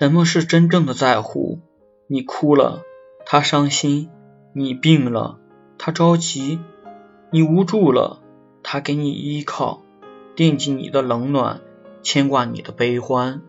什么是真正的在乎你哭了他伤心你病了他着急你无助了他给你依靠惦记你的冷暖牵挂你的悲欢。